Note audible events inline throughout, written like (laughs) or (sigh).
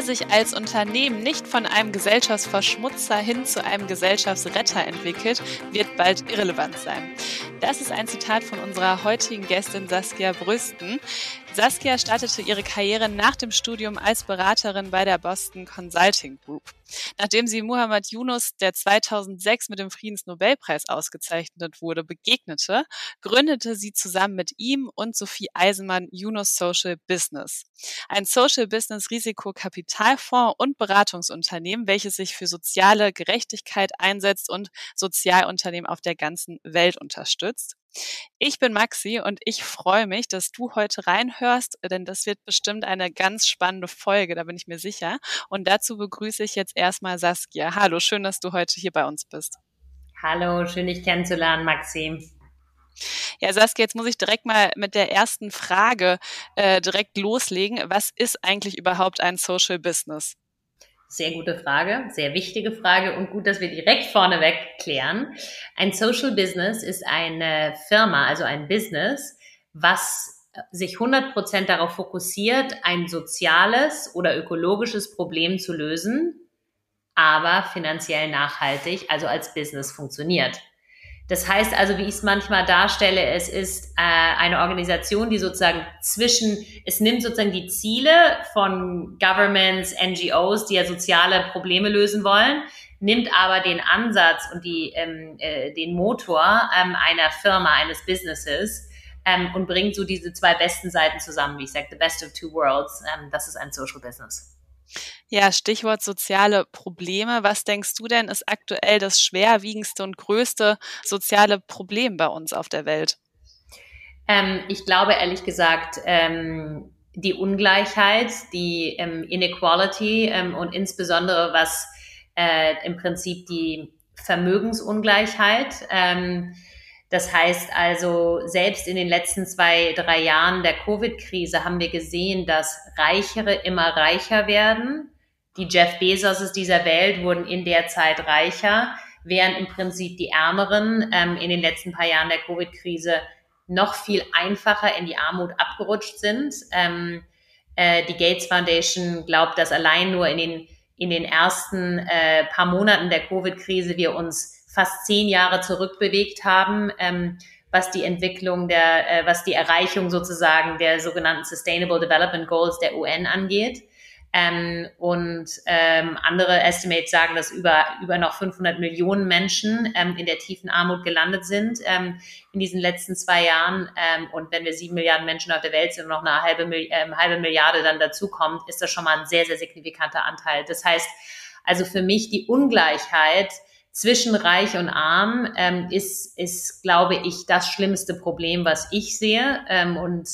wer sich als Unternehmen nicht von einem Gesellschaftsverschmutzer hin zu einem Gesellschaftsretter entwickelt, wird bald irrelevant sein. Das ist ein Zitat von unserer heutigen Gästin Saskia Brüsten. Saskia startete ihre Karriere nach dem Studium als Beraterin bei der Boston Consulting Group. Nachdem sie Muhammad Yunus, der 2006 mit dem Friedensnobelpreis ausgezeichnet wurde, begegnete, gründete sie zusammen mit ihm und Sophie Eisenmann Yunus Social Business. Ein Social Business Risikokapitalfonds und Beratungsunternehmen, welches sich für soziale Gerechtigkeit einsetzt und Sozialunternehmen auf der ganzen Welt unterstützt. Ich bin Maxi und ich freue mich, dass du heute reinhörst, denn das wird bestimmt eine ganz spannende Folge, da bin ich mir sicher. Und dazu begrüße ich jetzt erstmal Saskia. Hallo, schön, dass du heute hier bei uns bist. Hallo, schön dich kennenzulernen, Maxi. Ja, Saskia, jetzt muss ich direkt mal mit der ersten Frage äh, direkt loslegen. Was ist eigentlich überhaupt ein Social Business? Sehr gute Frage, sehr wichtige Frage und gut, dass wir direkt vorneweg klären. Ein Social Business ist eine Firma, also ein Business, was sich 100% darauf fokussiert, ein soziales oder ökologisches Problem zu lösen, aber finanziell nachhaltig, also als Business funktioniert. Das heißt also, wie ich es manchmal darstelle, es ist äh, eine Organisation, die sozusagen zwischen, es nimmt sozusagen die Ziele von Governments, NGOs, die ja soziale Probleme lösen wollen, nimmt aber den Ansatz und die, ähm, äh, den Motor ähm, einer Firma, eines Businesses ähm, und bringt so diese zwei besten Seiten zusammen, wie ich sage, the best of two worlds. Ähm, das ist ein Social Business. Ja, Stichwort soziale Probleme. Was denkst du denn ist aktuell das schwerwiegendste und größte soziale Problem bei uns auf der Welt? Ähm, ich glaube ehrlich gesagt, ähm, die Ungleichheit, die ähm, Inequality ähm, und insbesondere was äh, im Prinzip die Vermögensungleichheit. Ähm, das heißt also, selbst in den letzten zwei, drei Jahren der Covid-Krise haben wir gesehen, dass Reichere immer reicher werden. Die Jeff Bezoses dieser Welt wurden in der Zeit reicher, während im Prinzip die Ärmeren ähm, in den letzten paar Jahren der Covid-Krise noch viel einfacher in die Armut abgerutscht sind. Ähm, äh, die Gates Foundation glaubt, dass allein nur in den, in den ersten äh, paar Monaten der Covid-Krise wir uns fast zehn Jahre zurückbewegt haben, ähm, was die Entwicklung der, äh, was die Erreichung sozusagen der sogenannten Sustainable Development Goals der UN angeht. Ähm, und ähm, andere Estimates sagen, dass über, über noch 500 Millionen Menschen ähm, in der tiefen Armut gelandet sind ähm, in diesen letzten zwei Jahren. Ähm, und wenn wir sieben Milliarden Menschen auf der Welt sind und noch eine halbe, ähm, halbe Milliarde dann dazukommt, ist das schon mal ein sehr, sehr signifikanter Anteil. Das heißt, also für mich die Ungleichheit zwischen Reich und Arm ist, ist, glaube ich, das schlimmste Problem, was ich sehe. Und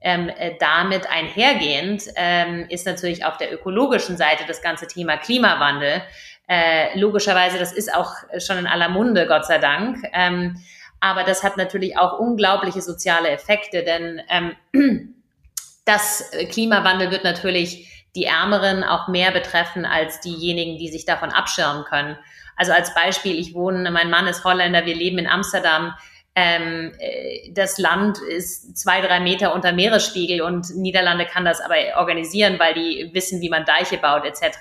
ähm, äh, damit einhergehend ähm, ist natürlich auf der ökologischen Seite das ganze Thema Klimawandel. Äh, logischerweise, das ist auch schon in aller Munde, Gott sei Dank. Ähm, aber das hat natürlich auch unglaubliche soziale Effekte, denn ähm, (clears throat) das Klimawandel wird natürlich die Ärmeren auch mehr betreffen als diejenigen, die sich davon abschirmen können. Also als Beispiel, ich wohne, mein Mann ist Holländer, wir leben in Amsterdam. Ähm, äh, das Land ist zwei, drei Meter unter Meeresspiegel und Niederlande kann das aber organisieren, weil die wissen, wie man Deiche baut etc.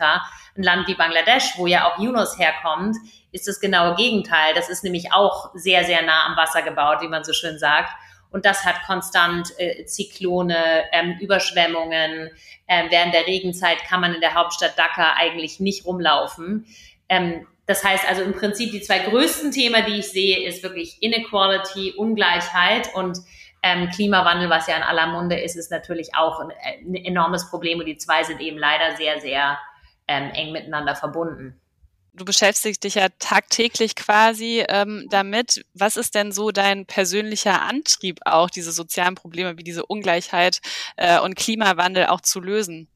Ein Land wie Bangladesch, wo ja auch Yunus herkommt, ist das genaue Gegenteil. Das ist nämlich auch sehr, sehr nah am Wasser gebaut, wie man so schön sagt. Und das hat konstant äh, Zyklone, ähm, Überschwemmungen. Ähm, während der Regenzeit kann man in der Hauptstadt Dhaka eigentlich nicht rumlaufen. Ähm, das heißt also im Prinzip die zwei größten Themen, die ich sehe, ist wirklich Inequality, Ungleichheit und ähm, Klimawandel, was ja in aller Munde ist, ist natürlich auch ein, ein enormes Problem und die zwei sind eben leider sehr, sehr ähm, eng miteinander verbunden du beschäftigst dich ja tagtäglich quasi ähm, damit. Was ist denn so dein persönlicher Antrieb auch, diese sozialen Probleme wie diese Ungleichheit äh, und Klimawandel auch zu lösen?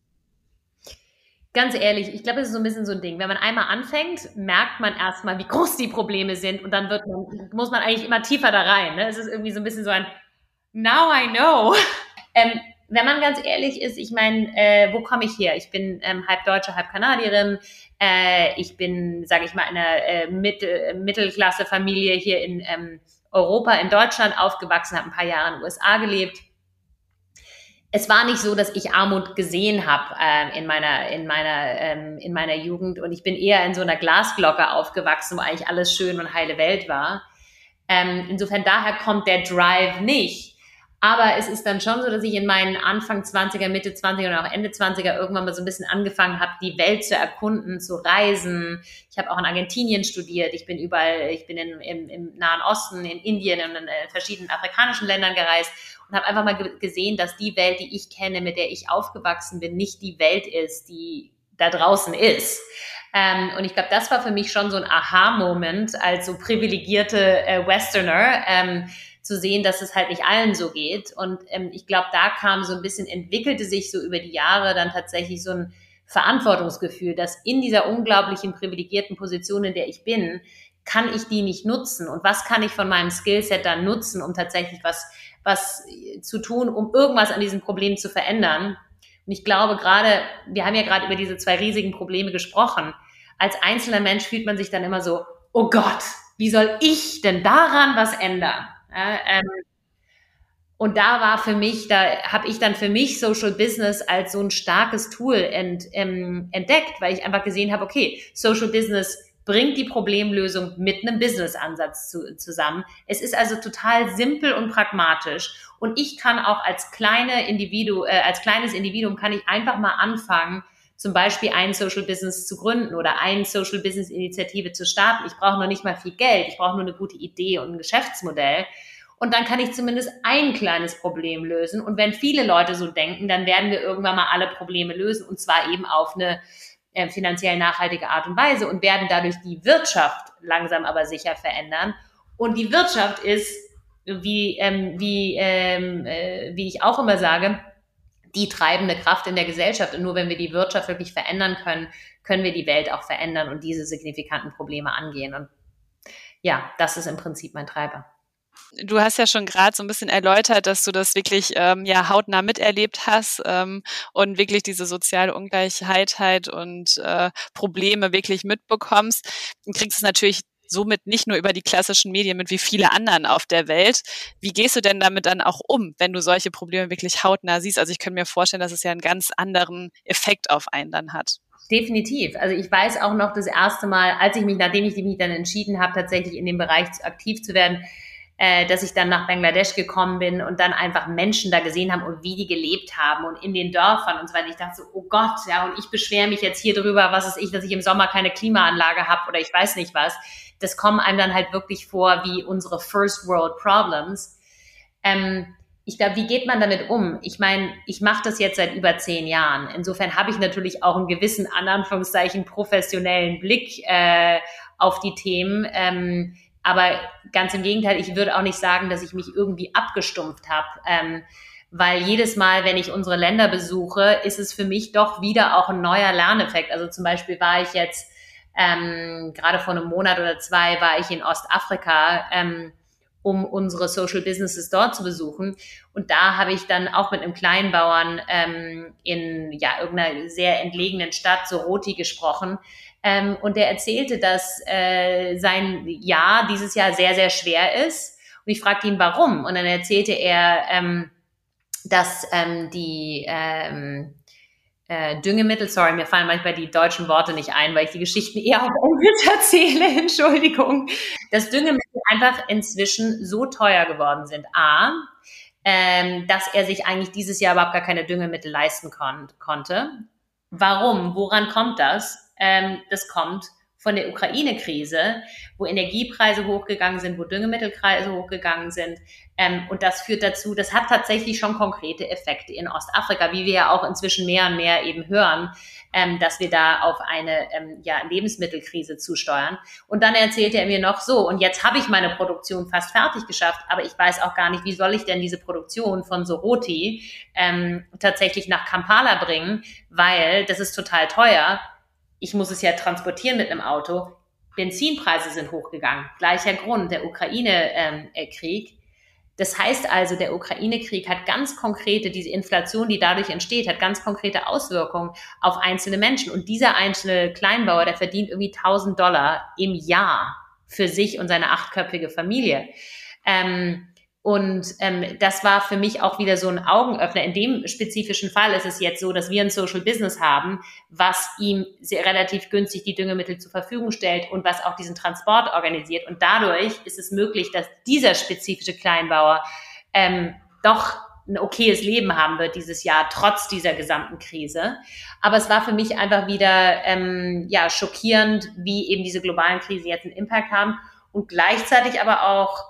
Ganz ehrlich, ich glaube, es ist so ein bisschen so ein Ding. Wenn man einmal anfängt, merkt man erstmal, wie groß die Probleme sind und dann wird man, muss man eigentlich immer tiefer da rein. Ne? Es ist irgendwie so ein bisschen so ein Now I know. (laughs) Ähm, wenn man ganz ehrlich ist, ich meine, äh, wo komme ich her? Ich bin ähm, halb Deutsche, halb Kanadierin. Äh, ich bin, sage ich mal, in einer äh, Mittel, Mittelklasse-Familie hier in ähm, Europa, in Deutschland aufgewachsen, habe ein paar Jahre in den USA gelebt. Es war nicht so, dass ich Armut gesehen habe äh, in meiner in meiner ähm, in meiner Jugend und ich bin eher in so einer Glasglocke aufgewachsen, wo eigentlich alles schön und heile Welt war. Ähm, insofern daher kommt der Drive nicht. Aber es ist dann schon so, dass ich in meinen Anfang 20er, Mitte 20er und auch Ende 20er irgendwann mal so ein bisschen angefangen habe, die Welt zu erkunden, zu reisen. Ich habe auch in Argentinien studiert. Ich bin überall, ich bin in, im, im Nahen Osten, in Indien und in äh, verschiedenen afrikanischen Ländern gereist und habe einfach mal gesehen, dass die Welt, die ich kenne, mit der ich aufgewachsen bin, nicht die Welt ist, die da draußen ist. Ähm, und ich glaube, das war für mich schon so ein Aha-Moment als so privilegierte äh, Westerner. Ähm, zu sehen, dass es halt nicht allen so geht. Und ähm, ich glaube, da kam so ein bisschen, entwickelte sich so über die Jahre dann tatsächlich so ein Verantwortungsgefühl, dass in dieser unglaublichen privilegierten Position, in der ich bin, kann ich die nicht nutzen und was kann ich von meinem Skillset dann nutzen, um tatsächlich was, was zu tun, um irgendwas an diesem Problem zu verändern. Und ich glaube gerade, wir haben ja gerade über diese zwei riesigen Probleme gesprochen. Als einzelner Mensch fühlt man sich dann immer so, oh Gott, wie soll ich denn daran was ändern? Ja, ähm, und da war für mich, da habe ich dann für mich Social Business als so ein starkes Tool ent, ähm, entdeckt, weil ich einfach gesehen habe, okay, Social Business bringt die Problemlösung mit einem Business-Ansatz zu, zusammen. Es ist also total simpel und pragmatisch. Und ich kann auch als kleine Individu, äh, als kleines Individuum kann ich einfach mal anfangen, zum Beispiel ein Social Business zu gründen oder eine Social Business Initiative zu starten. Ich brauche noch nicht mal viel Geld, ich brauche nur eine gute Idee und ein Geschäftsmodell. Und dann kann ich zumindest ein kleines Problem lösen. Und wenn viele Leute so denken, dann werden wir irgendwann mal alle Probleme lösen und zwar eben auf eine äh, finanziell nachhaltige Art und Weise und werden dadurch die Wirtschaft langsam aber sicher verändern. Und die Wirtschaft ist, wie, ähm, wie, ähm, äh, wie ich auch immer sage, die treibende Kraft in der Gesellschaft. Und nur wenn wir die Wirtschaft wirklich verändern können, können wir die Welt auch verändern und diese signifikanten Probleme angehen. Und ja, das ist im Prinzip mein Treiber. Du hast ja schon gerade so ein bisschen erläutert, dass du das wirklich ähm, ja hautnah miterlebt hast ähm, und wirklich diese soziale Ungleichheit halt und äh, Probleme wirklich mitbekommst. Du kriegst es natürlich somit nicht nur über die klassischen Medien mit wie viele anderen auf der Welt. Wie gehst du denn damit dann auch um, wenn du solche Probleme wirklich hautnah siehst? Also ich kann mir vorstellen, dass es ja einen ganz anderen Effekt auf einen dann hat. Definitiv. Also ich weiß auch noch das erste Mal, als ich mich, nachdem ich mich dann entschieden habe, tatsächlich in dem Bereich aktiv zu werden, äh, dass ich dann nach Bangladesch gekommen bin und dann einfach Menschen da gesehen haben und wie die gelebt haben und in den Dörfern und so weiter. Ich dachte so, oh Gott, ja, und ich beschwere mich jetzt hier drüber, was ist ich, dass ich im Sommer keine Klimaanlage habe oder ich weiß nicht was das kommen einem dann halt wirklich vor wie unsere First World Problems. Ähm, ich glaube, wie geht man damit um? Ich meine, ich mache das jetzt seit über zehn Jahren. Insofern habe ich natürlich auch einen gewissen, an Anführungszeichen, professionellen Blick äh, auf die Themen. Ähm, aber ganz im Gegenteil, ich würde auch nicht sagen, dass ich mich irgendwie abgestumpft habe. Ähm, weil jedes Mal, wenn ich unsere Länder besuche, ist es für mich doch wieder auch ein neuer Lerneffekt. Also zum Beispiel war ich jetzt ähm, gerade vor einem Monat oder zwei war ich in Ostafrika, ähm, um unsere Social Businesses dort zu besuchen. Und da habe ich dann auch mit einem Kleinbauern ähm, in ja, irgendeiner sehr entlegenen Stadt, Soroti, gesprochen. Ähm, und der erzählte, dass äh, sein Jahr dieses Jahr sehr, sehr schwer ist. Und ich fragte ihn, warum. Und dann erzählte er, ähm, dass ähm, die ähm, äh, Düngemittel, sorry, mir fallen manchmal die deutschen Worte nicht ein, weil ich die Geschichten eher auf Englisch (laughs) erzähle, Entschuldigung, dass Düngemittel einfach inzwischen so teuer geworden sind. A, ähm, dass er sich eigentlich dieses Jahr überhaupt gar keine Düngemittel leisten kon konnte. Warum? Woran kommt das? Ähm, das kommt von der Ukraine-Krise, wo Energiepreise hochgegangen sind, wo Düngemittelpreise hochgegangen sind. Ähm, und das führt dazu, das hat tatsächlich schon konkrete Effekte in Ostafrika, wie wir ja auch inzwischen mehr und mehr eben hören, ähm, dass wir da auf eine ähm, ja, Lebensmittelkrise zusteuern. Und dann erzählte er mir noch so, und jetzt habe ich meine Produktion fast fertig geschafft, aber ich weiß auch gar nicht, wie soll ich denn diese Produktion von Soroti ähm, tatsächlich nach Kampala bringen, weil das ist total teuer ich muss es ja transportieren mit einem Auto. Benzinpreise sind hochgegangen. Gleicher Grund, der Ukraine-Krieg. Ähm, das heißt also, der Ukraine-Krieg hat ganz konkrete, diese Inflation, die dadurch entsteht, hat ganz konkrete Auswirkungen auf einzelne Menschen. Und dieser einzelne Kleinbauer, der verdient irgendwie 1000 Dollar im Jahr für sich und seine achtköpfige Familie. Ähm, Und ähm, das war für mich auch wieder so ein Augenöffner. In dem spezifischen Fall ist es jetzt so, dass wir ein Social Business haben, was ihm sehr relativ günstig die Düngemittel zur Verfügung stellt und was auch diesen Transport organisiert. Und dadurch ist es möglich, dass dieser spezifische Kleinbauer ähm, doch ein okayes Leben haben wird dieses Jahr, trotz dieser gesamten Krise. Aber es war für mich einfach wieder ähm, ja, schockierend, wie eben diese globalen Krisen jetzt einen Impact haben und gleichzeitig aber auch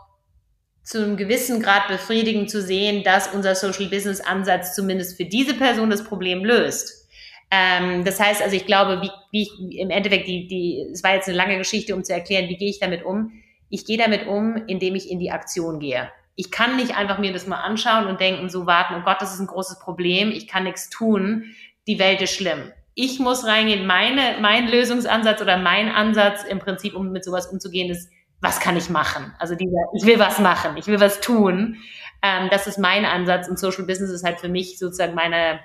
zu einem gewissen Grad befriedigend zu sehen, dass unser Social Business Ansatz zumindest für diese Person das Problem löst. Ähm, das heißt also, ich glaube, wie, wie ich im Endeffekt die, die, es war jetzt eine lange Geschichte, um zu erklären, wie gehe ich damit um. Ich gehe damit um, indem ich in die Aktion gehe. Ich kann nicht einfach mir das mal anschauen und denken, so warten, oh Gott, das ist ein großes Problem, ich kann nichts tun, die Welt ist schlimm. Ich muss reingehen, meine, mein Lösungsansatz oder mein Ansatz im Prinzip, um mit sowas umzugehen, ist, was kann ich machen? Also dieser, ich will was machen, ich will was tun. Ähm, das ist mein Ansatz und Social Business ist halt für mich sozusagen meine,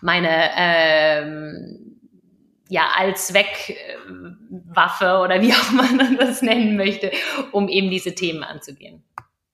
meine ähm, ja, Allzweckwaffe oder wie auch man (laughs) das nennen möchte, um eben diese Themen anzugehen.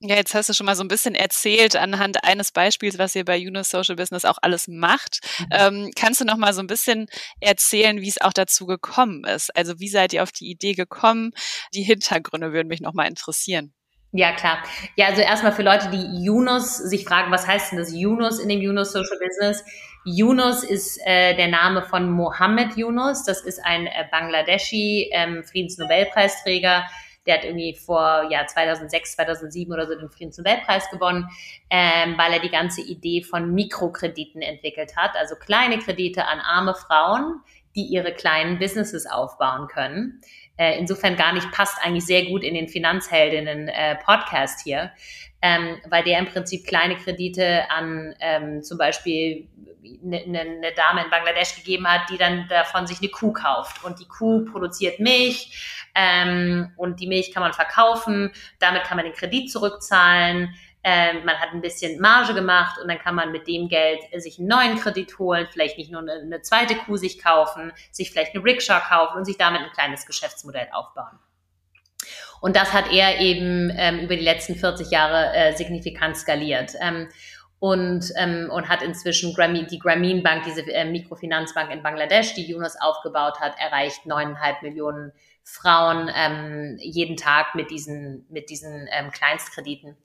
Ja, jetzt hast du schon mal so ein bisschen erzählt anhand eines Beispiels, was ihr bei Unis Social Business auch alles macht. Mhm. Ähm, kannst du noch mal so ein bisschen erzählen, wie es auch dazu gekommen ist? Also wie seid ihr auf die Idee gekommen? Die Hintergründe würden mich noch mal interessieren. Ja, klar. Ja, also erstmal für Leute, die Yunus sich fragen, was heißt denn das Yunus in dem Yunus Social Business? Yunus ist äh, der Name von Mohammed Yunus. Das ist ein äh, Bangladeschi ähm, Friedensnobelpreisträger, der hat irgendwie vor ja 2006, 2007 oder so den Friedensnobelpreis gewonnen, ähm, weil er die ganze Idee von Mikrokrediten entwickelt hat, also kleine Kredite an arme Frauen, die ihre kleinen Businesses aufbauen können. Äh, insofern gar nicht passt eigentlich sehr gut in den Finanzheldinnen äh, Podcast hier, ähm, weil der im Prinzip kleine Kredite an ähm, zum Beispiel eine, eine ne Dame in Bangladesch gegeben hat, die dann davon sich eine Kuh kauft. Und die Kuh produziert Milch ähm, und die Milch kann man verkaufen, damit kann man den Kredit zurückzahlen. Ähm, man hat ein bisschen Marge gemacht und dann kann man mit dem Geld sich einen neuen Kredit holen, vielleicht nicht nur eine, eine zweite Kuh sich kaufen, sich vielleicht eine Rickshaw kaufen und sich damit ein kleines Geschäftsmodell aufbauen. Und das hat er eben ähm, über die letzten 40 Jahre äh, signifikant skaliert. Ähm, und, ähm, und hat inzwischen Grameen, die Grameen Bank, diese äh, Mikrofinanzbank in Bangladesch, die Yunus aufgebaut hat, erreicht neuneinhalb Millionen Frauen ähm, jeden Tag mit diesen, mit diesen ähm, Kleinstkrediten.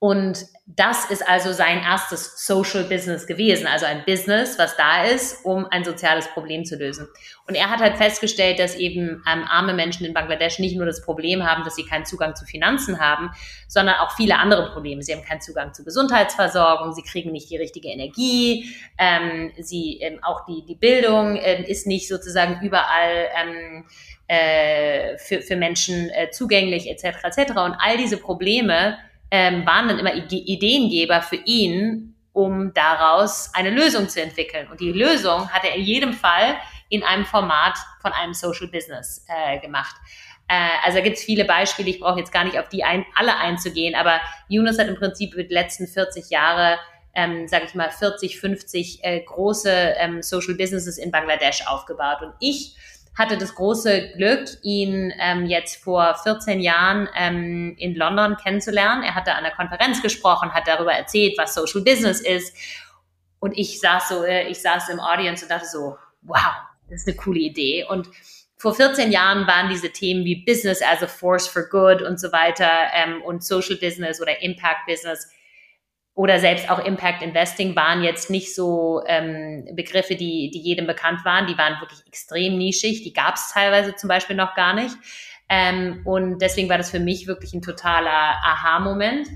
Und das ist also sein erstes Social Business gewesen, also ein Business, was da ist, um ein soziales Problem zu lösen. Und er hat halt festgestellt, dass eben ähm, arme Menschen in Bangladesch nicht nur das Problem haben, dass sie keinen Zugang zu Finanzen haben, sondern auch viele andere Probleme. Sie haben keinen Zugang zu Gesundheitsversorgung, sie kriegen nicht die richtige Energie, ähm, sie ähm, auch die die Bildung ähm, ist nicht sozusagen überall ähm, äh, für, für Menschen äh, zugänglich etc. etc. Und all diese Probleme ähm, waren dann immer Ideengeber für ihn, um daraus eine Lösung zu entwickeln. Und die Lösung hat er in jedem Fall in einem Format von einem Social Business äh, gemacht. Äh, also gibt es viele Beispiele, ich brauche jetzt gar nicht auf die ein, alle einzugehen, aber Yunus hat im Prinzip über die letzten 40 Jahre ähm, sage ich mal, 40, 50 äh, große ähm, Social Businesses in Bangladesch aufgebaut. Und ich hatte das große Glück, ihn ähm, jetzt vor 14 Jahren ähm, in London kennenzulernen. Er hatte an der Konferenz gesprochen, hat darüber erzählt, was Social Business ist. Und ich saß so, äh, ich saß im Audience und dachte so, wow, das ist eine coole Idee. Und vor 14 Jahren waren diese Themen wie Business as a Force for Good und so weiter ähm, und Social Business oder Impact Business oder selbst auch Impact Investing waren jetzt nicht so ähm, Begriffe, die, die jedem bekannt waren. Die waren wirklich extrem nischig. Die gab es teilweise zum Beispiel noch gar nicht. Ähm, und deswegen war das für mich wirklich ein totaler Aha-Moment.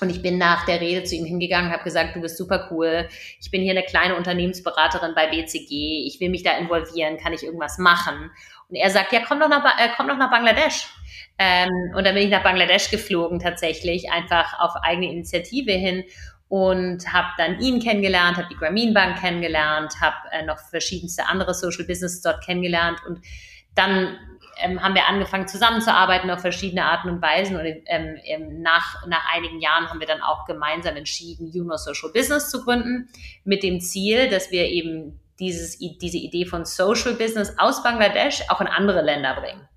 Und ich bin nach der Rede zu ihm hingegangen, habe gesagt, du bist super cool. Ich bin hier eine kleine Unternehmensberaterin bei BCG. Ich will mich da involvieren. Kann ich irgendwas machen? Und er sagt, ja, komm doch nach, äh, komm doch nach Bangladesch. Ähm, und dann bin ich nach Bangladesch geflogen tatsächlich, einfach auf eigene Initiative hin und habe dann ihn kennengelernt, habe die Grameen Bank kennengelernt, habe äh, noch verschiedenste andere Social Businesses dort kennengelernt und dann ähm, haben wir angefangen zusammenzuarbeiten auf verschiedene Arten und Weisen und ähm, nach, nach einigen Jahren haben wir dann auch gemeinsam entschieden, Juno Social Business zu gründen mit dem Ziel, dass wir eben dieses, diese Idee von Social Business aus Bangladesch auch in andere Länder bringen.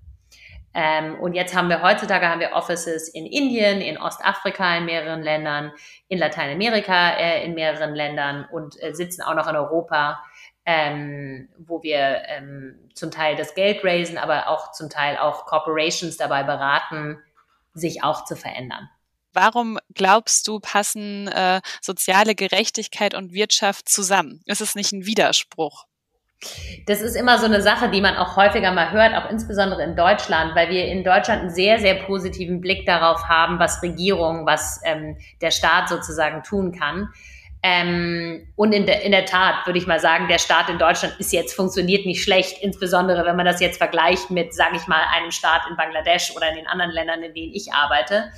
Ähm, und jetzt haben wir heutzutage haben wir Offices in Indien, in Ostafrika in mehreren Ländern, in Lateinamerika äh, in mehreren Ländern und äh, sitzen auch noch in Europa, ähm, wo wir ähm, zum Teil das Geld raisen, aber auch zum Teil auch Corporations dabei beraten, sich auch zu verändern. Warum glaubst du, passen äh, soziale Gerechtigkeit und Wirtschaft zusammen? Ist es nicht ein Widerspruch? Das ist immer so eine Sache, die man auch häufiger mal hört, auch insbesondere in Deutschland, weil wir in Deutschland einen sehr, sehr positiven Blick darauf haben, was Regierung, was ähm, der Staat sozusagen tun kann. Ähm, und in der, in der Tat würde ich mal sagen, der Staat in Deutschland ist jetzt funktioniert nicht schlecht, insbesondere wenn man das jetzt vergleicht mit, sage ich mal, einem Staat in Bangladesch oder in den anderen Ländern, in denen ich arbeite.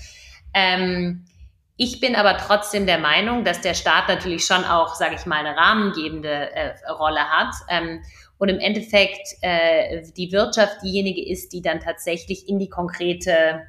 Ähm, ich bin aber trotzdem der Meinung, dass der Staat natürlich schon auch, sage ich mal, eine rahmengebende äh, Rolle hat. Ähm, und im Endeffekt äh, die Wirtschaft diejenige ist, die dann tatsächlich in die konkrete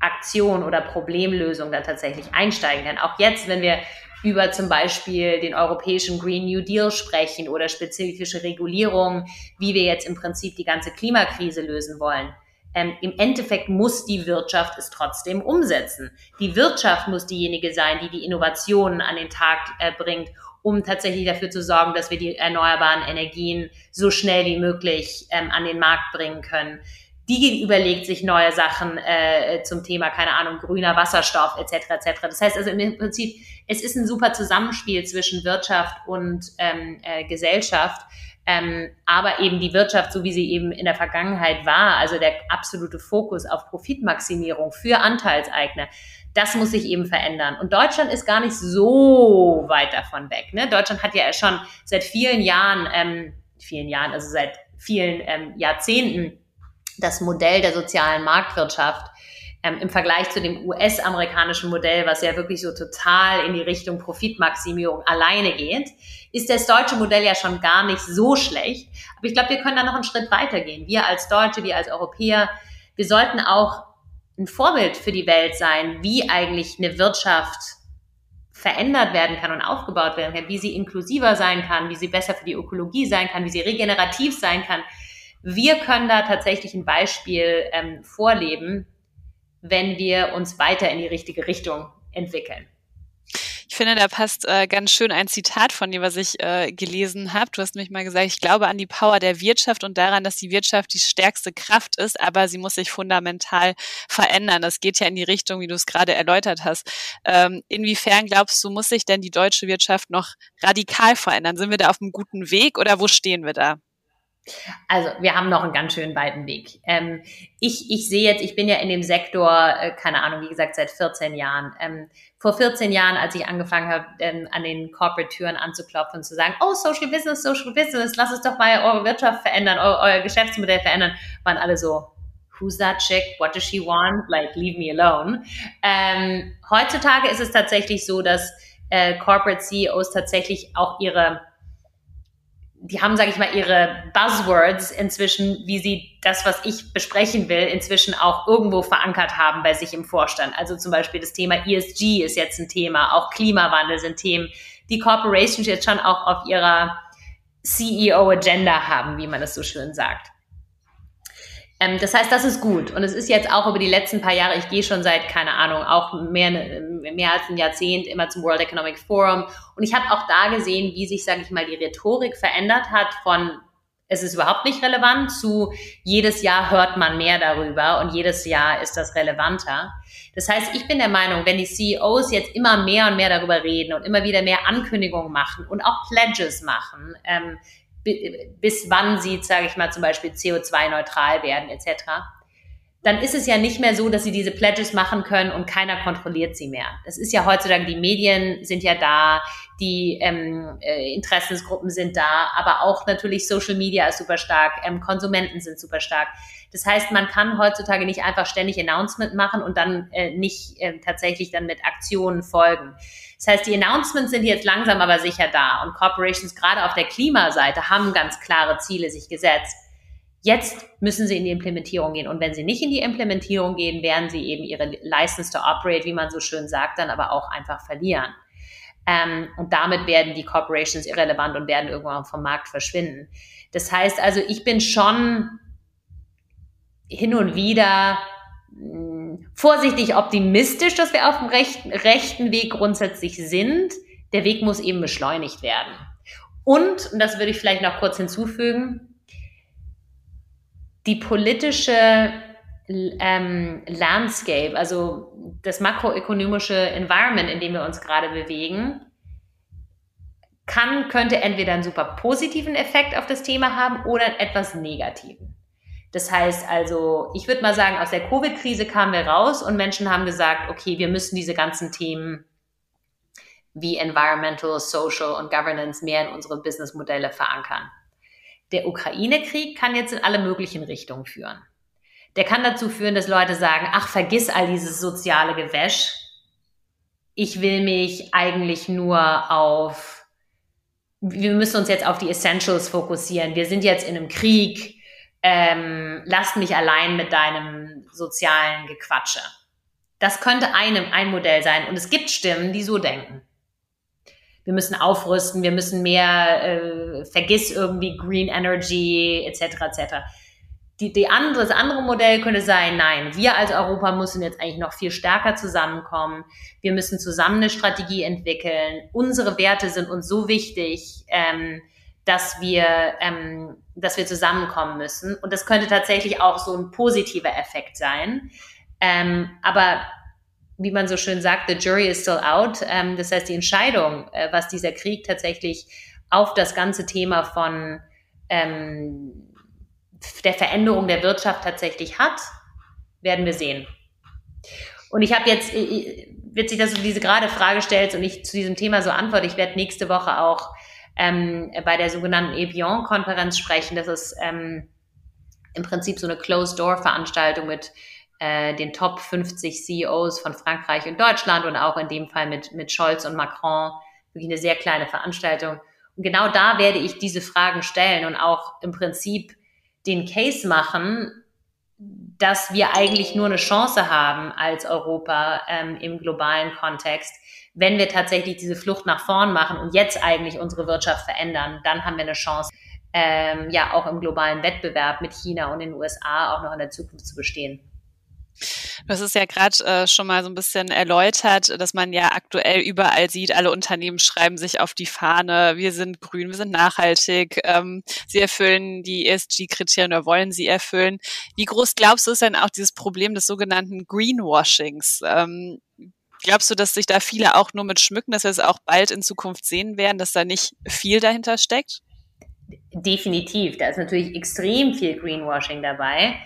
Aktion oder Problemlösung dann tatsächlich einsteigen kann. Auch jetzt, wenn wir über zum Beispiel den europäischen Green New Deal sprechen oder spezifische Regulierungen, wie wir jetzt im Prinzip die ganze Klimakrise lösen wollen ähm, im Endeffekt muss die Wirtschaft es trotzdem umsetzen. Die Wirtschaft muss diejenige sein, die die Innovationen an den Tag äh, bringt, um tatsächlich dafür zu sorgen, dass wir die erneuerbaren Energien so schnell wie möglich ähm, an den Markt bringen können. Die überlegt sich neue Sachen äh, zum Thema, keine Ahnung, grüner Wasserstoff etc. etc. Das heißt also im Prinzip, es ist ein super Zusammenspiel zwischen Wirtschaft und ähm, äh, Gesellschaft. Ähm, aber eben die Wirtschaft, so wie sie eben in der Vergangenheit war, also der absolute Fokus auf Profitmaximierung für Anteilseigner, das muss sich eben verändern. Und Deutschland ist gar nicht so weit davon weg. Ne? Deutschland hat ja schon seit vielen Jahren, ähm, vielen Jahren, also seit vielen ähm, Jahrzehnten das Modell der sozialen Marktwirtschaft ähm, im Vergleich zu dem US-amerikanischen Modell, was ja wirklich so total in die Richtung Profitmaximierung alleine geht, ist das deutsche Modell ja schon gar nicht so schlecht. Aber ich glaube, wir können da noch einen Schritt weitergehen. Wir als Deutsche, wir als Europäer, wir sollten auch ein Vorbild für die Welt sein, wie eigentlich eine Wirtschaft verändert werden kann und aufgebaut werden kann, wie sie inklusiver sein kann, wie sie besser für die Ökologie sein kann, wie sie regenerativ sein kann. Wir können da tatsächlich ein Beispiel ähm, vorleben, wenn wir uns weiter in die richtige Richtung entwickeln. Ich finde, da passt äh, ganz schön ein Zitat von dir, was ich äh, gelesen habe. Du hast nämlich mal gesagt, ich glaube an die Power der Wirtschaft und daran, dass die Wirtschaft die stärkste Kraft ist, aber sie muss sich fundamental verändern. Das geht ja in die Richtung, wie du es gerade erläutert hast. Ähm, inwiefern glaubst du, muss sich denn die deutsche Wirtschaft noch radikal verändern? Sind wir da auf einem guten Weg oder wo stehen wir da? Also wir haben noch einen ganz schön weiten Weg. Ähm, ich, ich sehe jetzt, ich bin ja in dem Sektor, äh, keine Ahnung, wie gesagt, seit 14 Jahren. Ähm, vor 14 Jahren, als ich angefangen habe, ähm, an den Corporate-Türen anzuklopfen und zu sagen, oh, Social Business, Social Business, lass es doch mal eure Wirtschaft verändern, euer, euer Geschäftsmodell verändern, waren alle so, who's that chick? What does she want? Like, leave me alone. Ähm, heutzutage ist es tatsächlich so, dass äh, Corporate CEOs tatsächlich auch ihre die haben, sage ich mal, ihre Buzzwords inzwischen, wie sie das, was ich besprechen will, inzwischen auch irgendwo verankert haben bei sich im Vorstand. Also zum Beispiel das Thema ESG ist jetzt ein Thema, auch Klimawandel sind Themen, die Corporations jetzt schon auch auf ihrer CEO-Agenda haben, wie man es so schön sagt. Ähm, das heißt, das ist gut. Und es ist jetzt auch über die letzten paar Jahre, ich gehe schon seit, keine Ahnung, auch mehr, mehr als ein Jahrzehnt immer zum World Economic Forum. Und ich habe auch da gesehen, wie sich, sage ich mal, die Rhetorik verändert hat von es ist überhaupt nicht relevant zu jedes Jahr hört man mehr darüber und jedes Jahr ist das relevanter. Das heißt, ich bin der Meinung, wenn die CEOs jetzt immer mehr und mehr darüber reden und immer wieder mehr Ankündigungen machen und auch Pledges machen, ähm, bis wann sie, sage ich mal, zum Beispiel CO2-neutral werden etc., dann ist es ja nicht mehr so, dass sie diese Pledges machen können und keiner kontrolliert sie mehr. Das ist ja heutzutage, die Medien sind ja da, die ähm, äh, Interessensgruppen sind da, aber auch natürlich Social Media ist super stark, ähm, Konsumenten sind super stark. Das heißt, man kann heutzutage nicht einfach ständig Announcement machen und dann äh, nicht äh, tatsächlich dann mit Aktionen folgen. Das heißt, die Announcements sind jetzt langsam aber sicher da und Corporations gerade auf der Klimaseite haben ganz klare Ziele sich gesetzt. Jetzt müssen sie in die Implementierung gehen. Und wenn sie nicht in die Implementierung gehen, werden sie eben ihre License to Operate, wie man so schön sagt, dann aber auch einfach verlieren. Ähm, und damit werden die Corporations irrelevant und werden irgendwann vom Markt verschwinden. Das heißt also, ich bin schon hin und wieder vorsichtig optimistisch, dass wir auf dem rechten, rechten Weg grundsätzlich sind. Der Weg muss eben beschleunigt werden. Und, und das würde ich vielleicht noch kurz hinzufügen, die politische ähm, Landscape, also das makroökonomische Environment, in dem wir uns gerade bewegen, kann, könnte entweder einen super positiven Effekt auf das Thema haben oder etwas negativen. Das heißt also, ich würde mal sagen, aus der Covid-Krise kamen wir raus und Menschen haben gesagt, okay, wir müssen diese ganzen Themen wie Environmental, Social und Governance mehr in unsere Businessmodelle verankern. Der Ukraine-Krieg kann jetzt in alle möglichen Richtungen führen. Der kann dazu führen, dass Leute sagen, ach, vergiss all dieses soziale Gewäsch. Ich will mich eigentlich nur auf, wir müssen uns jetzt auf die Essentials fokussieren. Wir sind jetzt in einem Krieg ähm, lass mich allein mit deinem sozialen Gequatsche. Das könnte einem ein Modell sein. Und es gibt Stimmen, die so denken. Wir müssen aufrüsten, wir müssen mehr, äh, vergiss irgendwie Green Energy etc. etc. Die, die andere, das andere Modell könnte sein, nein, wir als Europa müssen jetzt eigentlich noch viel stärker zusammenkommen. Wir müssen zusammen eine Strategie entwickeln. Unsere Werte sind uns so wichtig. Ähm, dass wir, ähm, dass wir zusammenkommen müssen. Und das könnte tatsächlich auch so ein positiver Effekt sein. Ähm, aber wie man so schön sagt, the jury is still out. Ähm, das heißt, die Entscheidung, äh, was dieser Krieg tatsächlich auf das ganze Thema von ähm, der Veränderung der Wirtschaft tatsächlich hat, werden wir sehen. Und ich habe jetzt, witzig, dass du diese gerade Frage stellst und ich zu diesem Thema so antworte. Ich werde nächste Woche auch ähm, bei der sogenannten Evian-Konferenz sprechen. Das ist ähm, im Prinzip so eine Closed-Door-Veranstaltung mit äh, den Top 50 CEOs von Frankreich und Deutschland und auch in dem Fall mit, mit Scholz und Macron. Wirklich eine sehr kleine Veranstaltung. Und genau da werde ich diese Fragen stellen und auch im Prinzip den Case machen, dass wir eigentlich nur eine Chance haben als Europa ähm, im globalen Kontext, wenn wir tatsächlich diese Flucht nach vorn machen und jetzt eigentlich unsere Wirtschaft verändern, dann haben wir eine Chance, ähm, ja auch im globalen Wettbewerb mit China und den USA auch noch in der Zukunft zu bestehen. Hast es ja gerade äh, schon mal so ein bisschen erläutert, dass man ja aktuell überall sieht, alle Unternehmen schreiben sich auf die Fahne, wir sind grün, wir sind nachhaltig, ähm, sie erfüllen die ESG-Kriterien oder wollen sie erfüllen. Wie groß glaubst du ist denn auch dieses Problem des sogenannten Greenwashings? Ähm, Glaubst du, dass sich da viele auch nur mit schmücken, dass wir es auch bald in Zukunft sehen werden, dass da nicht viel dahinter steckt? Definitiv. Da ist natürlich extrem viel Greenwashing dabei.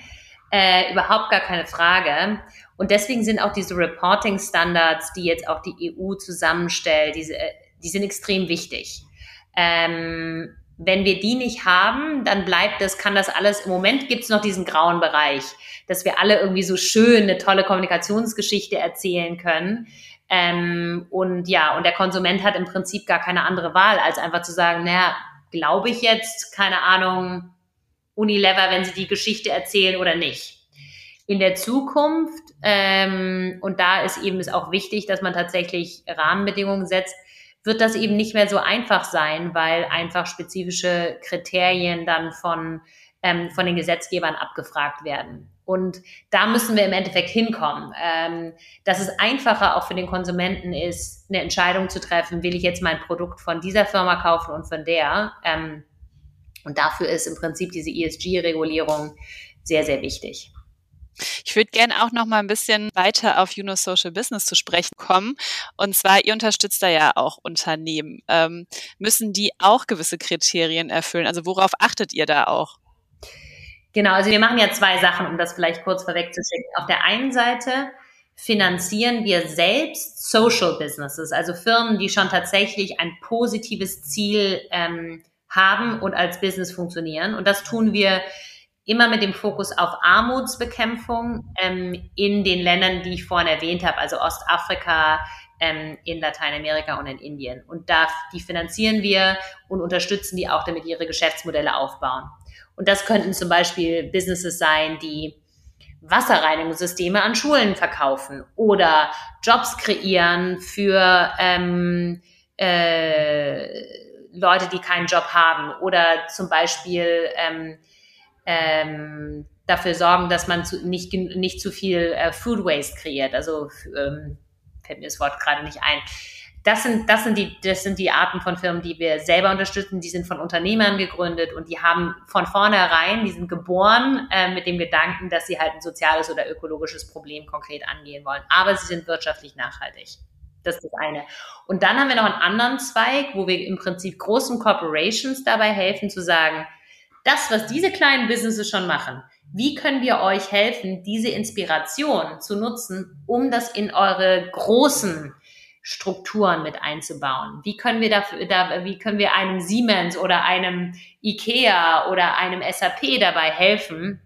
Äh, überhaupt gar keine Frage. Und deswegen sind auch diese Reporting-Standards, die jetzt auch die EU zusammenstellt, diese, äh, die sind extrem wichtig. Ähm, wenn wir die nicht haben, dann bleibt das, kann das alles, im Moment gibt es noch diesen grauen Bereich, dass wir alle irgendwie so schön eine tolle Kommunikationsgeschichte erzählen können. Ähm, und ja, und der Konsument hat im Prinzip gar keine andere Wahl, als einfach zu sagen, naja, glaube ich jetzt, keine Ahnung, Unilever, wenn sie die Geschichte erzählen oder nicht. In der Zukunft, ähm, und da ist eben es auch wichtig, dass man tatsächlich Rahmenbedingungen setzt, wird das eben nicht mehr so einfach sein, weil einfach spezifische Kriterien dann von, ähm, von den Gesetzgebern abgefragt werden. Und da müssen wir im Endeffekt hinkommen, ähm, dass es einfacher auch für den Konsumenten ist, eine Entscheidung zu treffen, will ich jetzt mein Produkt von dieser Firma kaufen und von der. Ähm, und dafür ist im Prinzip diese ESG-Regulierung sehr, sehr wichtig. Ich würde gerne auch noch mal ein bisschen weiter auf Juno Social Business zu sprechen kommen. Und zwar, ihr unterstützt da ja auch Unternehmen. Ähm, müssen die auch gewisse Kriterien erfüllen? Also worauf achtet ihr da auch? Genau, also wir machen ja zwei Sachen, um das vielleicht kurz vorwegzuschicken. Auf der einen Seite finanzieren wir selbst Social Businesses, also Firmen, die schon tatsächlich ein positives Ziel ähm, haben und als Business funktionieren. Und das tun wir immer mit dem Fokus auf Armutsbekämpfung ähm, in den Ländern, die ich vorhin erwähnt habe, also Ostafrika, ähm, in Lateinamerika und in Indien. Und da, die finanzieren wir und unterstützen die auch, damit ihre Geschäftsmodelle aufbauen. Und das könnten zum Beispiel Businesses sein, die Wasserreinigungssysteme an Schulen verkaufen oder Jobs kreieren für ähm, äh, Leute, die keinen Job haben oder zum Beispiel ähm, ähm, dafür sorgen, dass man zu, nicht, nicht zu viel äh, Food Waste kreiert. Also ähm, fällt mir das Wort gerade nicht ein. Das sind, das, sind die, das sind die Arten von Firmen, die wir selber unterstützen. Die sind von Unternehmern gegründet und die haben von vornherein, die sind geboren äh, mit dem Gedanken, dass sie halt ein soziales oder ökologisches Problem konkret angehen wollen. Aber sie sind wirtschaftlich nachhaltig. Das ist das eine. Und dann haben wir noch einen anderen Zweig, wo wir im Prinzip großen Corporations dabei helfen zu sagen, das, was diese kleinen Businesses schon machen, wie können wir euch helfen, diese Inspiration zu nutzen, um das in eure großen Strukturen mit einzubauen? Wie können wir dafür, da, wie können wir einem Siemens oder einem IKEA oder einem SAP dabei helfen,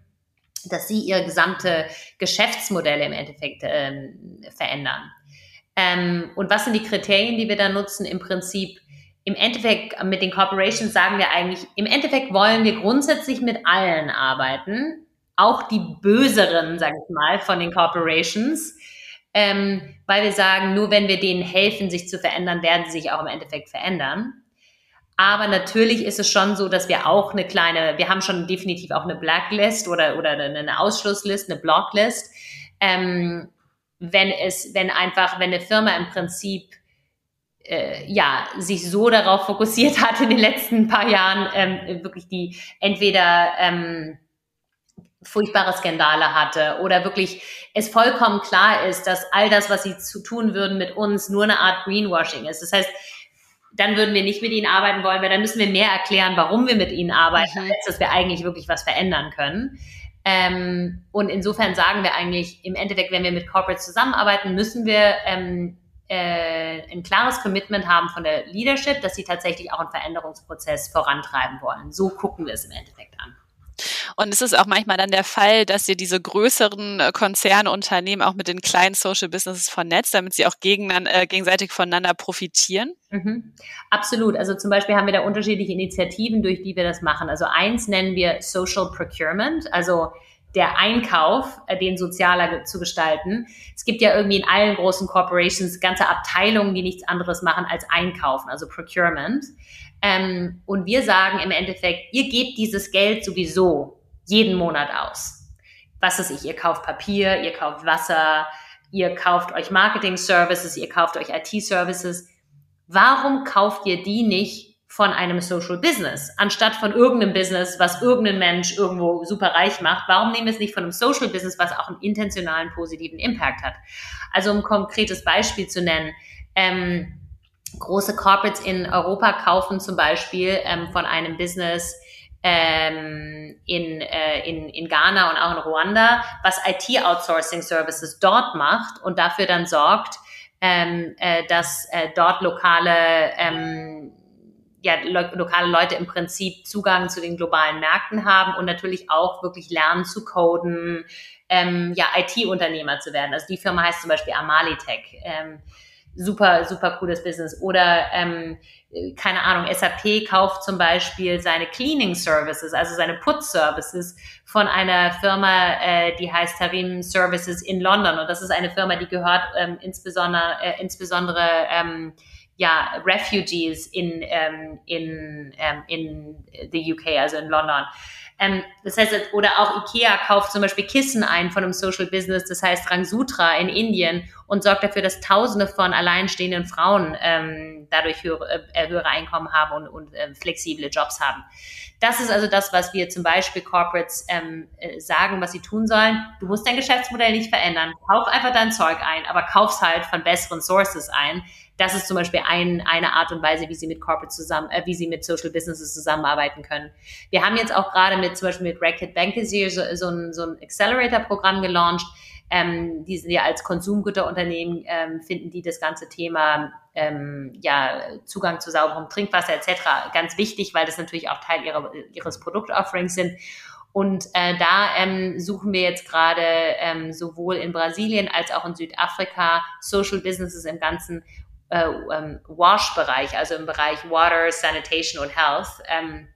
dass sie ihre gesamte Geschäftsmodelle im Endeffekt ähm, verändern? Ähm, und was sind die Kriterien, die wir da nutzen? Im Prinzip, im Endeffekt mit den Corporations sagen wir eigentlich, im Endeffekt wollen wir grundsätzlich mit allen arbeiten, auch die böseren, sage ich mal, von den Corporations ähm, weil wir sagen, nur wenn wir denen helfen, sich zu verändern, werden sie sich auch im Endeffekt verändern. Aber natürlich ist es schon so, dass wir auch eine kleine, wir haben schon definitiv auch eine Blacklist oder, oder eine Ausschlusslist, eine Blocklist. Ähm, wenn es, wenn einfach, wenn eine Firma im Prinzip äh, ja, sich so darauf fokussiert hat in den letzten paar Jahren, ähm, wirklich die entweder ähm, furchtbare Skandale hatte oder wirklich es vollkommen klar ist, dass all das, was sie zu tun würden mit uns, nur eine Art Greenwashing ist. Das heißt, dann würden wir nicht mit ihnen arbeiten wollen, weil dann müssen wir mehr erklären, warum wir mit ihnen arbeiten, mhm. als dass wir eigentlich wirklich was verändern können. Ähm, und insofern sagen wir eigentlich, im Endeffekt, wenn wir mit Corporates zusammenarbeiten, müssen wir ähm, äh, ein klares Commitment haben von der Leadership, dass sie tatsächlich auch einen Veränderungsprozess vorantreiben wollen. So gucken wir es im Endeffekt an. Und es ist auch manchmal dann der Fall, dass ihr diese größeren äh, Konzernunternehmen auch mit den kleinen Social Businesses vernetzt, damit sie auch äh, gegenseitig voneinander profitieren? Mhm. Absolut. Also zum Beispiel haben wir da unterschiedliche Initiativen, durch die wir das machen. Also eins nennen wir Social Procurement, also der Einkauf, äh, den sozialer zu gestalten. Es gibt ja irgendwie in allen großen Corporations ganze Abteilungen, die nichts anderes machen als einkaufen, also Procurement. Ähm, und wir sagen im Endeffekt, ihr gebt dieses Geld sowieso jeden Monat aus. Was ist ich? Ihr kauft Papier, ihr kauft Wasser, ihr kauft euch Marketing-Services, ihr kauft euch IT-Services. Warum kauft ihr die nicht von einem Social Business, anstatt von irgendeinem Business, was irgendein Mensch irgendwo super reich macht? Warum nehmen wir es nicht von einem Social Business, was auch einen intentionalen positiven Impact hat? Also um ein konkretes Beispiel zu nennen, ähm, große Corporates in Europa kaufen zum Beispiel ähm, von einem Business ähm, in, äh, in, in Ghana und auch in Ruanda, was IT-Outsourcing-Services dort macht und dafür dann sorgt, ähm, äh, dass äh, dort lokale ähm, ja, lo lokale Leute im Prinzip Zugang zu den globalen Märkten haben und natürlich auch wirklich lernen zu coden, ähm, ja, IT-Unternehmer zu werden. Also die Firma heißt zum Beispiel Amalitech. Ähm, super, super cooles Business. Oder ähm, keine Ahnung, SAP kauft zum Beispiel seine Cleaning Services, also seine Putz Services von einer Firma, äh, die heißt Tarim Services in London. Und das ist eine Firma, die gehört ähm, insbesondere, äh, insbesondere ähm, ja, Refugees in, ähm, in, ähm, in the UK, also in London. Ähm, das heißt, oder auch IKEA kauft zum Beispiel Kissen ein von einem Social Business, das heißt Rangsutra in Indien und sorgt dafür, dass Tausende von alleinstehenden Frauen ähm, dadurch höhere, äh, höhere Einkommen haben und, und äh, flexible Jobs haben. Das ist also das, was wir zum Beispiel Corporates ähm, äh, sagen, was sie tun sollen. Du musst dein Geschäftsmodell nicht verändern. Kauf einfach dein Zeug ein, aber kauf's halt von besseren Sources ein das ist zum Beispiel ein, eine Art und Weise, wie sie mit Corporate zusammen, äh, wie sie mit Social Businesses zusammenarbeiten können. Wir haben jetzt auch gerade mit zum Beispiel mit Racket Bankasier so, so ein, so ein Accelerator-Programm gelauncht. Ähm, die sind ja als Konsumgüterunternehmen, ähm, finden die das ganze Thema ähm, ja, Zugang zu sauberem Trinkwasser etc. ganz wichtig, weil das natürlich auch Teil ihrer, ihres Produktofferings sind. Und äh, da ähm, suchen wir jetzt gerade ähm, sowohl in Brasilien als auch in Südafrika Social Businesses im Ganzen, äh, ähm, Wash-Bereich, also im Bereich Water, Sanitation und Health. Ähm,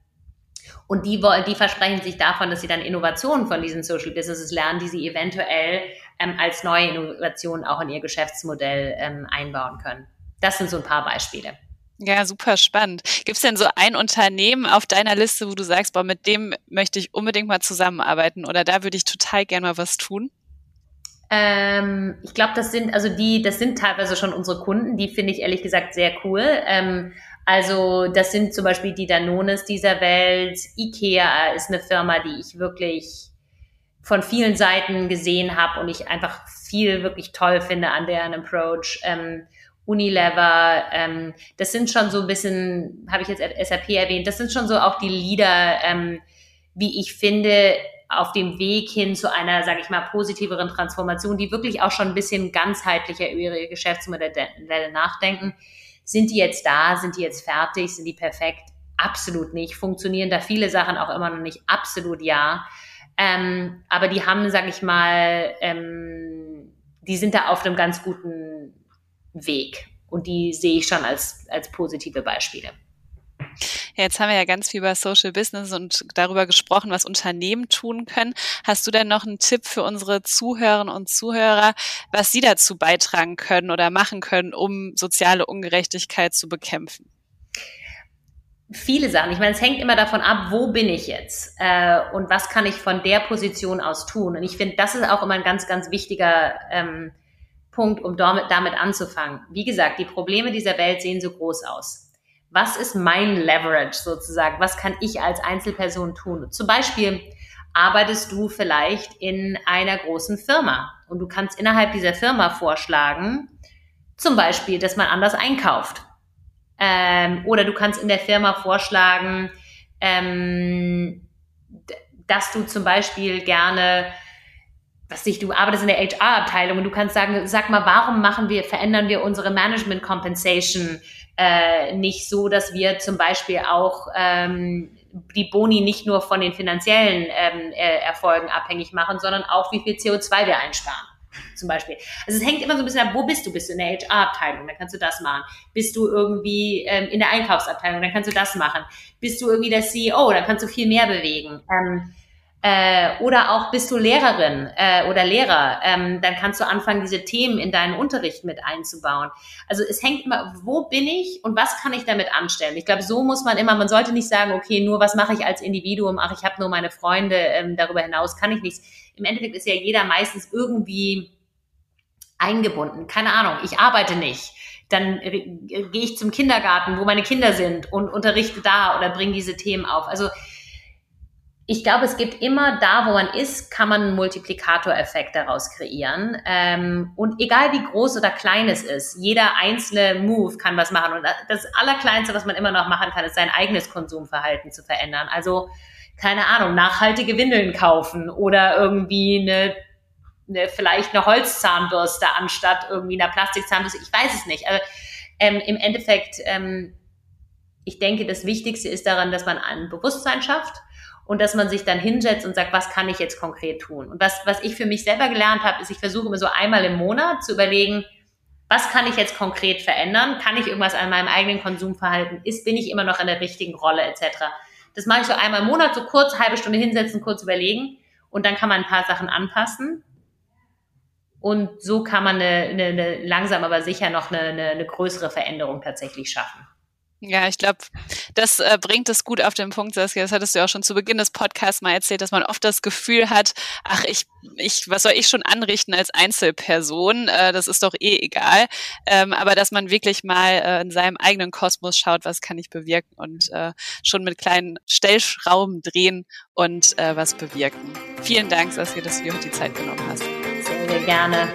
und die, die versprechen sich davon, dass sie dann Innovationen von diesen Social Businesses lernen, die sie eventuell ähm, als neue Innovationen auch in ihr Geschäftsmodell ähm, einbauen können. Das sind so ein paar Beispiele. Ja, super spannend. Gibt es denn so ein Unternehmen auf deiner Liste, wo du sagst, boah, mit dem möchte ich unbedingt mal zusammenarbeiten oder da würde ich total gerne mal was tun? Ähm, ich glaube, das sind also die, das sind teilweise schon unsere Kunden. Die finde ich ehrlich gesagt sehr cool. Ähm, also das sind zum Beispiel die Danones dieser Welt. Ikea ist eine Firma, die ich wirklich von vielen Seiten gesehen habe und ich einfach viel wirklich toll finde an deren Approach. Ähm, Unilever, ähm, das sind schon so ein bisschen, habe ich jetzt SAP erwähnt, das sind schon so auch die Leader, ähm, wie ich finde, auf dem Weg hin zu einer, sage ich mal, positiveren Transformation, die wirklich auch schon ein bisschen ganzheitlicher über ihre Geschäftsmodelle nachdenken. Sind die jetzt da? Sind die jetzt fertig? Sind die perfekt? Absolut nicht. Funktionieren da viele Sachen auch immer noch nicht? Absolut ja. Ähm, aber die haben, sage ich mal, ähm, die sind da auf einem ganz guten Weg. Und die sehe ich schon als, als positive Beispiele. Ja, jetzt haben wir ja ganz viel über Social Business und darüber gesprochen, was Unternehmen tun können. Hast du denn noch einen Tipp für unsere Zuhörerinnen und Zuhörer, was sie dazu beitragen können oder machen können, um soziale Ungerechtigkeit zu bekämpfen? Viele Sachen. Ich meine, es hängt immer davon ab, wo bin ich jetzt äh, und was kann ich von der Position aus tun. Und ich finde, das ist auch immer ein ganz, ganz wichtiger ähm, Punkt, um damit, damit anzufangen. Wie gesagt, die Probleme dieser Welt sehen so groß aus. Was ist mein Leverage sozusagen? Was kann ich als Einzelperson tun? Zum Beispiel arbeitest du vielleicht in einer großen Firma und du kannst innerhalb dieser Firma vorschlagen, zum Beispiel, dass man anders einkauft. Ähm, oder du kannst in der Firma vorschlagen, ähm, dass du zum Beispiel gerne was dich, du arbeitest in der HR-Abteilung und du kannst sagen, sag mal, warum machen wir, verändern wir unsere Management Compensation äh, nicht so, dass wir zum Beispiel auch ähm, die Boni nicht nur von den finanziellen ähm, äh, Erfolgen abhängig machen, sondern auch, wie viel CO2 wir einsparen. Zum Beispiel. Also es hängt immer so ein bisschen ab, wo bist du? Bist du in der HR-Abteilung, dann kannst du das machen. Bist du irgendwie ähm, in der Einkaufsabteilung, dann kannst du das machen. Bist du irgendwie der CEO, dann kannst du viel mehr bewegen. Ähm, äh, oder auch bist du Lehrerin äh, oder Lehrer, ähm, dann kannst du anfangen, diese Themen in deinen Unterricht mit einzubauen. Also es hängt immer, wo bin ich und was kann ich damit anstellen? Ich glaube, so muss man immer, man sollte nicht sagen, okay, nur was mache ich als Individuum, ach, ich habe nur meine Freunde, ähm, darüber hinaus kann ich nichts. Im Endeffekt ist ja jeder meistens irgendwie eingebunden. Keine Ahnung, ich arbeite nicht dann gehe ich zum Kindergarten, wo meine Kinder sind und unterrichte da oder bringe diese Themen auf. Also ich glaube, es gibt immer da, wo man ist, kann man einen Multiplikatoreffekt daraus kreieren. Ähm, und egal wie groß oder klein es ist, jeder einzelne Move kann was machen. Und das Allerkleinste, was man immer noch machen kann, ist sein eigenes Konsumverhalten zu verändern. Also, keine Ahnung, nachhaltige Windeln kaufen oder irgendwie eine, eine vielleicht eine Holzzahnbürste anstatt irgendwie einer Plastikzahnbürste. Ich weiß es nicht. Aber ähm, im Endeffekt, ähm, ich denke, das Wichtigste ist daran, dass man ein Bewusstsein schafft und dass man sich dann hinsetzt und sagt, was kann ich jetzt konkret tun? Und was, was ich für mich selber gelernt habe, ist, ich versuche immer so einmal im Monat zu überlegen, was kann ich jetzt konkret verändern? Kann ich irgendwas an meinem eigenen Konsumverhalten? Ist, bin ich immer noch in der richtigen Rolle etc.? Das mache ich so einmal im Monat, so kurz, halbe Stunde hinsetzen, kurz überlegen und dann kann man ein paar Sachen anpassen. Und so kann man eine, eine, eine langsam aber sicher noch eine, eine, eine größere Veränderung tatsächlich schaffen. Ja, ich glaube, das äh, bringt es gut auf den Punkt, Saskia. Das hattest du ja auch schon zu Beginn des Podcasts mal erzählt, dass man oft das Gefühl hat, ach, ich, ich, was soll ich schon anrichten als Einzelperson? Äh, das ist doch eh egal. Ähm, aber dass man wirklich mal äh, in seinem eigenen Kosmos schaut, was kann ich bewirken und äh, schon mit kleinen Stellschrauben drehen und äh, was bewirken. Vielen Dank, Saskia, dass du dir heute die Zeit genommen hast. Sehr, sehr gerne.